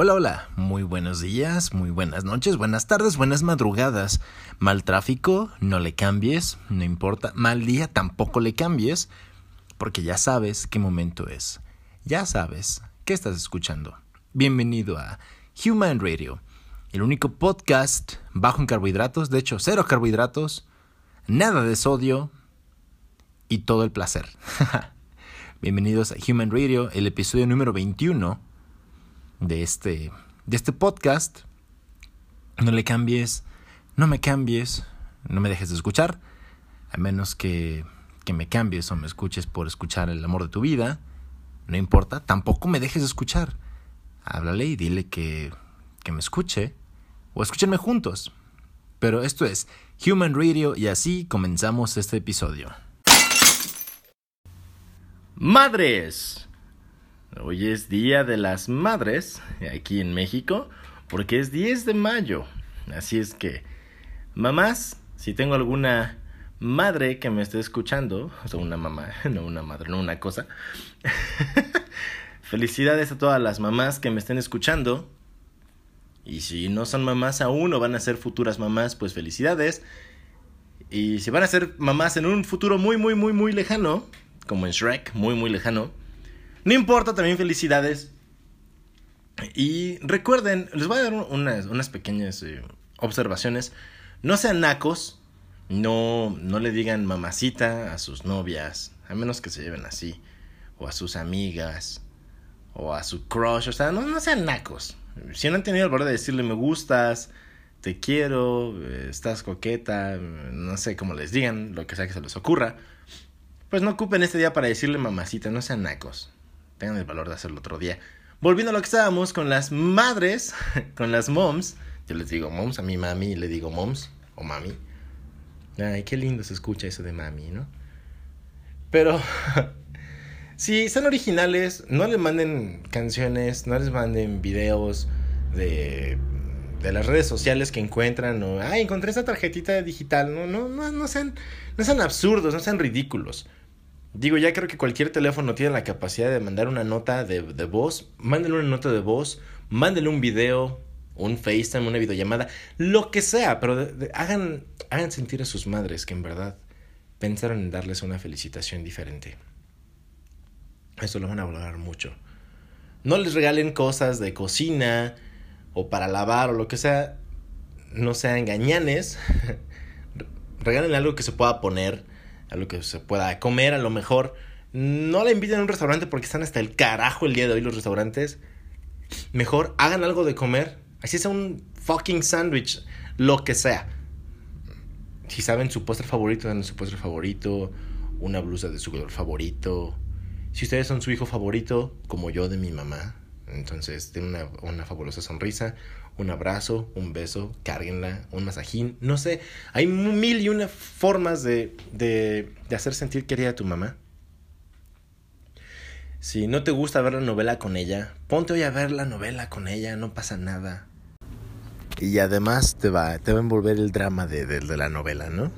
Hola, hola, muy buenos días, muy buenas noches, buenas tardes, buenas madrugadas. Mal tráfico, no le cambies, no importa. Mal día, tampoco le cambies, porque ya sabes qué momento es. Ya sabes qué estás escuchando. Bienvenido a Human Radio, el único podcast bajo en carbohidratos, de hecho, cero carbohidratos, nada de sodio y todo el placer. Bienvenidos a Human Radio, el episodio número 21 de este, de este podcast. No le cambies, no me cambies, no me dejes de escuchar, a menos que, que me cambies o me escuches por escuchar el amor de tu vida. No importa, tampoco me dejes de escuchar. Háblale y dile que, que me escuche o escúchenme juntos. Pero esto es Human Radio y así comenzamos este episodio. Madres, Hoy es Día de las Madres aquí en México porque es 10 de mayo. Así es que, mamás, si tengo alguna madre que me esté escuchando, o sea, una mamá, no una madre, no una cosa. Felicidades a todas las mamás que me estén escuchando. Y si no son mamás aún o van a ser futuras mamás, pues felicidades. Y si van a ser mamás en un futuro muy, muy, muy, muy lejano, como en Shrek, muy, muy lejano, no importa, también felicidades. Y recuerden, les voy a dar unas, unas pequeñas eh, observaciones. No sean nacos. No, no le digan mamacita a sus novias. A menos que se lleven así. O a sus amigas. O a su crush. O sea, no, no sean nacos. Si no han tenido el valor de decirle me gustas, te quiero, eh, estás coqueta, no sé cómo les digan, lo que sea que se les ocurra, pues no ocupen este día para decirle mamacita, no sean nacos tengan el valor de hacerlo otro día. Volviendo a lo que estábamos con las madres, con las moms. Yo les digo moms, a mi mami le digo moms o mami. Ay, qué lindo se escucha eso de mami, ¿no? Pero si son originales, no les manden canciones, no les manden videos de, de las redes sociales que encuentran o, ay, encontré esta tarjetita digital. No, no, no, no sean, no sean absurdos, no sean ridículos. Digo, ya creo que cualquier teléfono tiene la capacidad de mandar una nota de, de voz. Mándenle una nota de voz, mándenle un video, un FaceTime, una videollamada, lo que sea, pero hagan, hagan sentir a sus madres que en verdad pensaron en darles una felicitación diferente. Eso lo van a valorar mucho. No les regalen cosas de cocina o para lavar o lo que sea. No sean gañanes. Regálenle algo que se pueda poner a lo que se pueda comer, a lo mejor. No la inviten a un restaurante porque están hasta el carajo el día de hoy los restaurantes. Mejor hagan algo de comer. Así sea un fucking sándwich, lo que sea. Si saben su postre favorito, dan su postre favorito, una blusa de su color favorito. Si ustedes son su hijo favorito, como yo de mi mamá, entonces tienen una, una fabulosa sonrisa, un abrazo, un beso, cárguenla, un masajín, no sé, hay mil y una formas de, de, de hacer sentir querida a tu mamá. Si no te gusta ver la novela con ella, ponte hoy a ver la novela con ella, no pasa nada. Y además te va, te va a envolver el drama de, de, la novela, ¿no?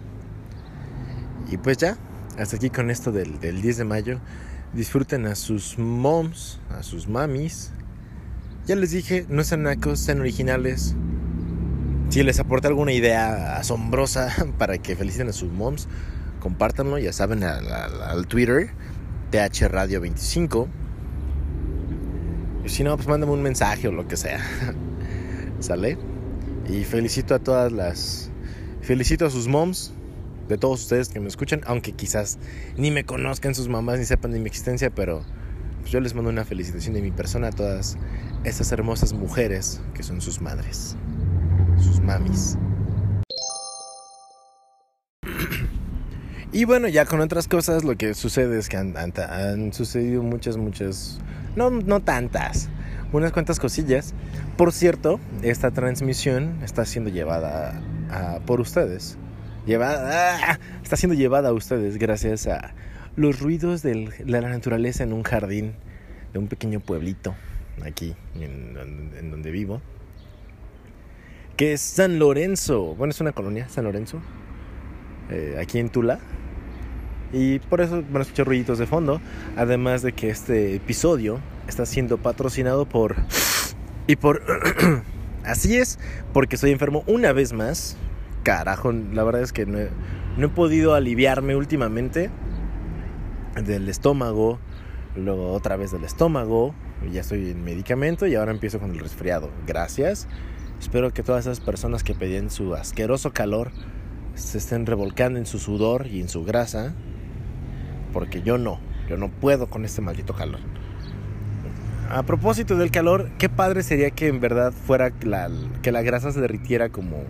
Y pues ya, hasta aquí con esto del, del 10 de mayo. Disfruten a sus moms, a sus mamis, ya les dije, no sean nacos, sean originales. Si les aporta alguna idea asombrosa para que feliciten a sus moms, compártanlo, ya saben, al, Twitter, TH Radio 25. Y si no, pues mándame un mensaje o lo que sea. ¿Sale? Y felicito a todas las. Felicito a sus moms, de todos ustedes que me escuchan, aunque quizás ni me conozcan sus mamás ni sepan de mi existencia, pero yo les mando una felicitación de mi persona a todas esas hermosas mujeres que son sus madres, sus mamis. Y bueno, ya con otras cosas lo que sucede es que han, sucedido muchas, muchas, no, no tantas, unas cuantas cosillas. Por cierto, esta transmisión está siendo llevada por ustedes. Llevada, está siendo llevada a ustedes gracias a los ruidos de la naturaleza en un jardín de un pequeño pueblito aquí en, donde vivo, que es San Lorenzo. Bueno, es una colonia, San Lorenzo, eh, aquí en Tula. Y por eso van a escuchar ruiditos de fondo. Además de que este episodio está siendo patrocinado por Y por... Así es, porque soy enfermo una vez más. Carajo, la verdad es que no he, podido aliviarme últimamente del estómago, luego otra vez del estómago, ya estoy en medicamento y ahora empiezo con el resfriado. Gracias. Espero que todas esas personas que pedían su asqueroso calor se estén revolcando en su sudor y en su grasa, porque yo no, yo no puedo con este maldito calor. A propósito del calor, qué padre sería que en verdad fuera que la grasa se derritiera como,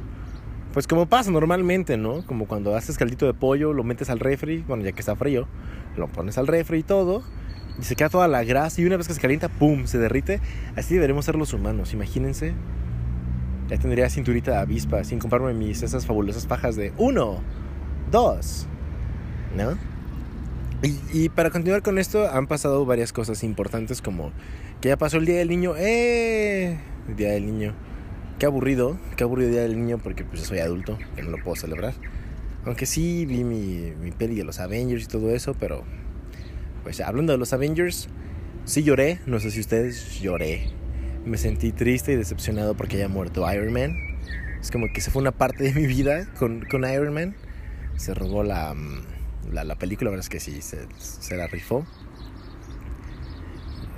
pues como pasa normalmente, ¿no? Como cuando haces caldito de pollo, lo metes al refri, bueno, ya que está frío, lo pones al refri y todo, y se queda toda la grasa y una vez que se calienta, ¡pum!, se derrite. Así deberemos ser los humanos, imagínense. Ya tendría cinturita de avispa sin comprarme mis esas fabulosas pajas de uno, dos, ¿no? Y, para continuar con esto, han pasado varias cosas importantes como que ya pasó el Día del Niño. ¡Eh! El Día del Niño. Qué aburrido, qué aburrido Día del Niño porque pues soy adulto, que no lo puedo celebrar. Aunque sí vi mi, mi peli de los Avengers y todo eso, pero pues hablando de los Avengers, sí lloré, no sé si ustedes lloré. Me sentí triste y decepcionado porque haya muerto Iron Man. Es como que se fue una parte de mi vida con, con Iron Man. Se robó la mm, la, la película, la verdad es que sí, se, se la rifó.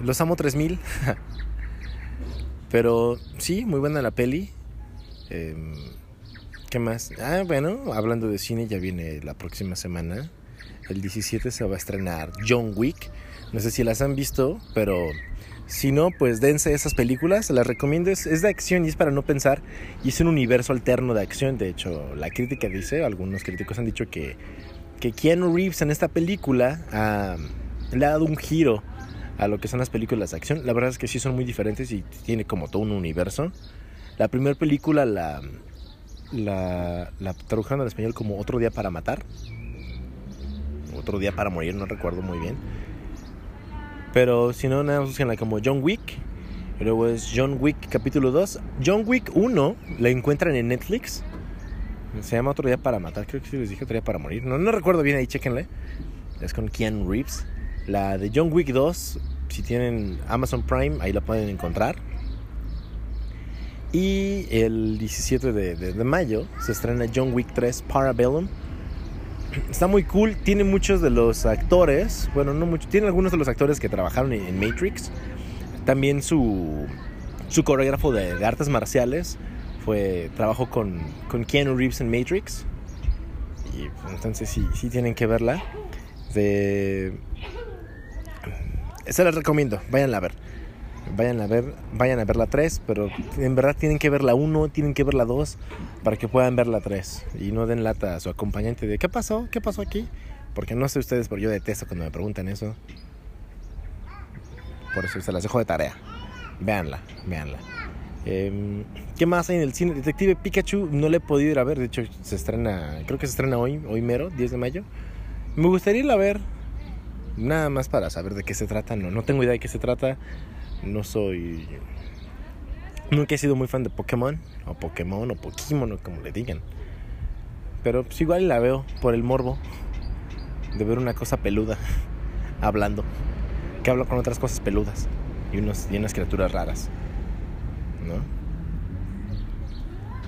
Los amo 3000. Pero sí, muy buena la peli. Em, ¿Qué más? Ah, bueno, hablando de cine, ya viene la próxima semana. El 17 se va a estrenar John Wick. No sé si las han visto, pero si no, pues dense esas películas. Las recomiendo. Es, es, de acción y es para no pensar. Y es un universo alterno de acción. De hecho, la crítica dice, algunos críticos han dicho que que Keanu Reeves en esta película ah, le ha dado un giro a lo que son las películas de acción. La verdad es que sí son muy diferentes y tiene como todo un universo. La primera película la, la, la tradujeron al español como Otro día para matar. Otro día para morir, no recuerdo muy bien. Pero si no, nada más la como John Wick. Luego es John Wick capítulo 2. John Wick 1 la encuentran en Netflix. Se llama Otro Día para Matar. Creo que sí les dije Otro Día para Morir. No, no recuerdo bien ahí, chéquenle. Es con Keanu Reeves. La de John Wick 2, si tienen Amazon Prime, ahí la pueden encontrar. Y el 17 de, de, mayo se estrena John Wick 3 Parabellum. Está muy cool, tiene muchos de los actores, bueno, no muchos, tiene algunos de los actores que trabajaron en, Matrix. También su, su coreógrafo de, artes marciales fue trabajó con, con Keanu Reeves en Matrix. Y entonces sí, sí tienen que verla. De... Se las recomiendo, vayan a ver. Vayan a ver, vayan a ver la 3, pero en verdad tienen que ver la 1, tienen que ver la 2 para que puedan ver la 3 y no den lata a su acompañante de ¿qué pasó? ¿Qué pasó aquí? Porque no sé ustedes, pero yo detesto cuando me preguntan eso. Por eso se las dejo de tarea. Véanla, véanla. Em, ¿Qué más hay en el cine? Detective Pikachu no le he podido ir a ver. De hecho, se estrena, creo que se estrena hoy, hoy mero, 10 de mayo. Me gustaría ir a ver. Nada más para saber de qué se trata. No, no tengo idea de qué se trata. No soy. Nunca he sido muy fan de Pokémon. O Pokémon o Pokémon o como le digan. Pero pues igual la veo por el morbo. De ver una cosa peluda. hablando. Que habla con otras cosas peludas. Y, unos, y unas criaturas raras. ¿no?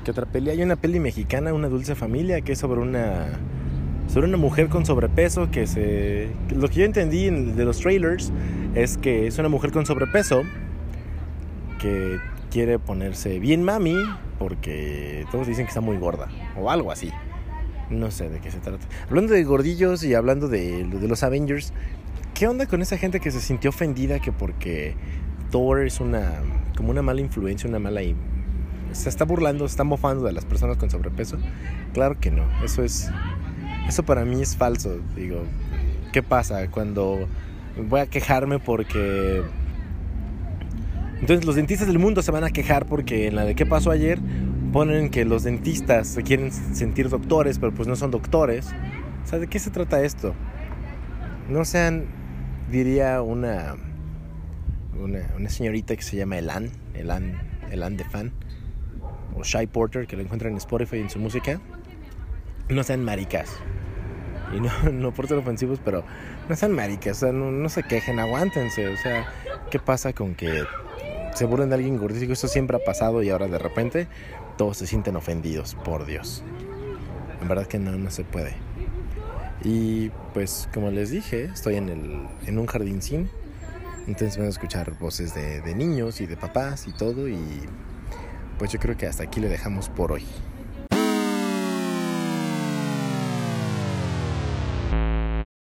¿Qué otra peli? Hay una peli mexicana, Una Dulce Familia, que es sobre una sobre una mujer con sobrepeso que se lo que yo entendí de los trailers es que es una mujer con sobrepeso que quiere ponerse bien mami porque todos dicen que está muy gorda o algo así. No sé de qué se trata. Hablando de gordillos y hablando de, de los Avengers, ¿qué onda con esa gente que se sintió ofendida que porque Thor es una como una mala influencia, una mala... Se está burlando, se está mofando de las personas con sobrepeso. Claro que no, eso es... Eso para mí es falso. Digo, ¿qué pasa cuando voy a quejarme porque... Entonces los dentistas del mundo se van a quejar porque en la de qué pasó ayer ponen que los dentistas se quieren sentir doctores, pero pues no son doctores. O sea, ¿de qué se trata esto? No sean, diría una una, señorita que se llama Elan, Elan, Elan de fan, o Shy Porter, que lo encuentran en Spotify en su música. No sean maricas. Y no, no por ser ofensivos, pero no sean maricas, o sea, no, se quejen, aguántense. O sea, ¿qué pasa con que se burlen de alguien gordito. Esto siempre ha pasado y ahora de repente todos se sienten ofendidos, por Dios. En verdad que no, no se puede. Y pues como les dije, estoy en, el, en un jardín sin. Entonces van a escuchar voces de, de niños y de papás y todo. Y pues yo creo que hasta aquí le dejamos por hoy.